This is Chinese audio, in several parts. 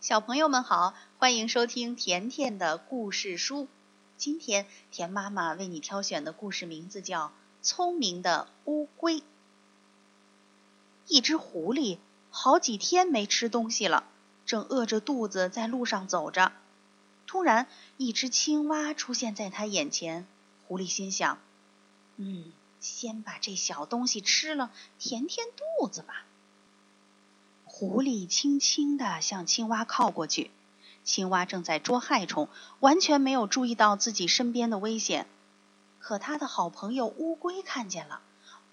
小朋友们好，欢迎收听甜甜的故事书。今天甜妈妈为你挑选的故事名字叫《聪明的乌龟》。一只狐狸好几天没吃东西了，正饿着肚子在路上走着。突然，一只青蛙出现在它眼前。狐狸心想：“嗯，先把这小东西吃了，填填肚子吧。”狐狸轻轻地向青蛙靠过去，青蛙正在捉害虫，完全没有注意到自己身边的危险。可他的好朋友乌龟看见了，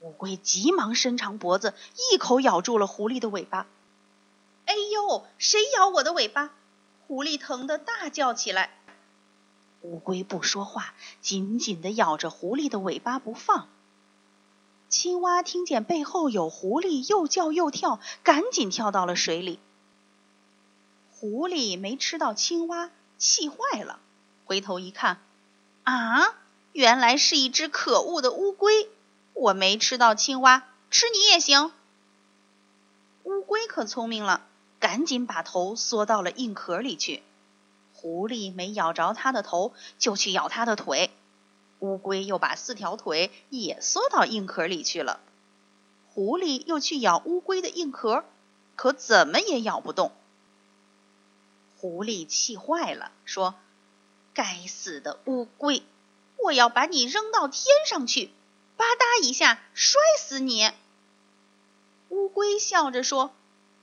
乌龟急忙伸长脖子，一口咬住了狐狸的尾巴。“哎呦，谁咬我的尾巴？”狐狸疼得大叫起来。乌龟不说话，紧紧地咬着狐狸的尾巴不放。青蛙听见背后有狐狸，又叫又跳，赶紧跳到了水里。狐狸没吃到青蛙，气坏了，回头一看，啊，原来是一只可恶的乌龟！我没吃到青蛙，吃你也行。乌龟可聪明了，赶紧把头缩到了硬壳里去。狐狸没咬着它的头，就去咬它的腿。乌龟又把四条腿也缩到硬壳里去了，狐狸又去咬乌龟的硬壳，可怎么也咬不动。狐狸气坏了，说：“该死的乌龟，我要把你扔到天上去，吧嗒一下摔死你！”乌龟笑着说：“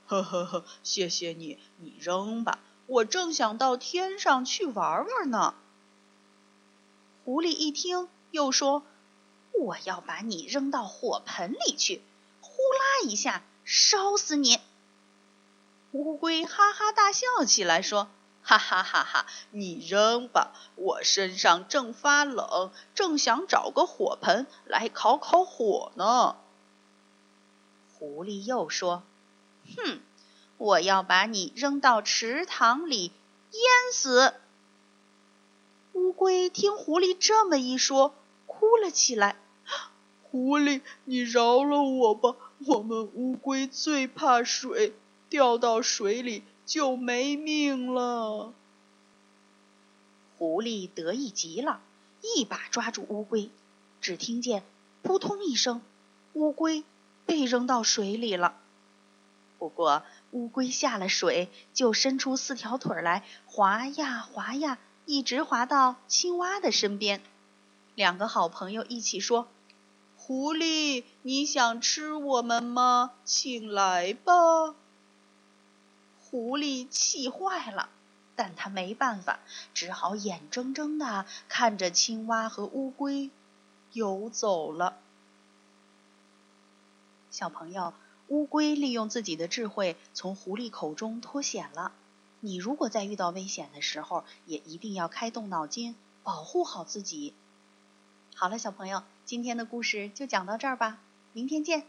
呵呵呵，谢谢你，你扔吧，我正想到天上去玩玩呢。”狐狸一听，又说：“我要把你扔到火盆里去，呼啦一下烧死你！”乌龟哈哈大笑起来，说：“哈哈哈哈！你扔吧，我身上正发冷，正想找个火盆来烤烤火呢。”狐狸又说：“哼，我要把你扔到池塘里淹死！”乌龟听狐狸这么一说，哭了起来。狐狸，你饶了我吧！我们乌龟最怕水，掉到水里就没命了。狐狸得意极了，一把抓住乌龟。只听见扑通一声，乌龟被扔到水里了。不过乌龟下了水，就伸出四条腿来，滑呀滑呀。一直滑到青蛙的身边，两个好朋友一起说：“狐狸，你想吃我们吗？请来吧。”狐狸气坏了，但他没办法，只好眼睁睁的看着青蛙和乌龟游走了。小朋友，乌龟利用自己的智慧从狐狸口中脱险了。你如果在遇到危险的时候，也一定要开动脑筋，保护好自己。好了，小朋友，今天的故事就讲到这儿吧，明天见。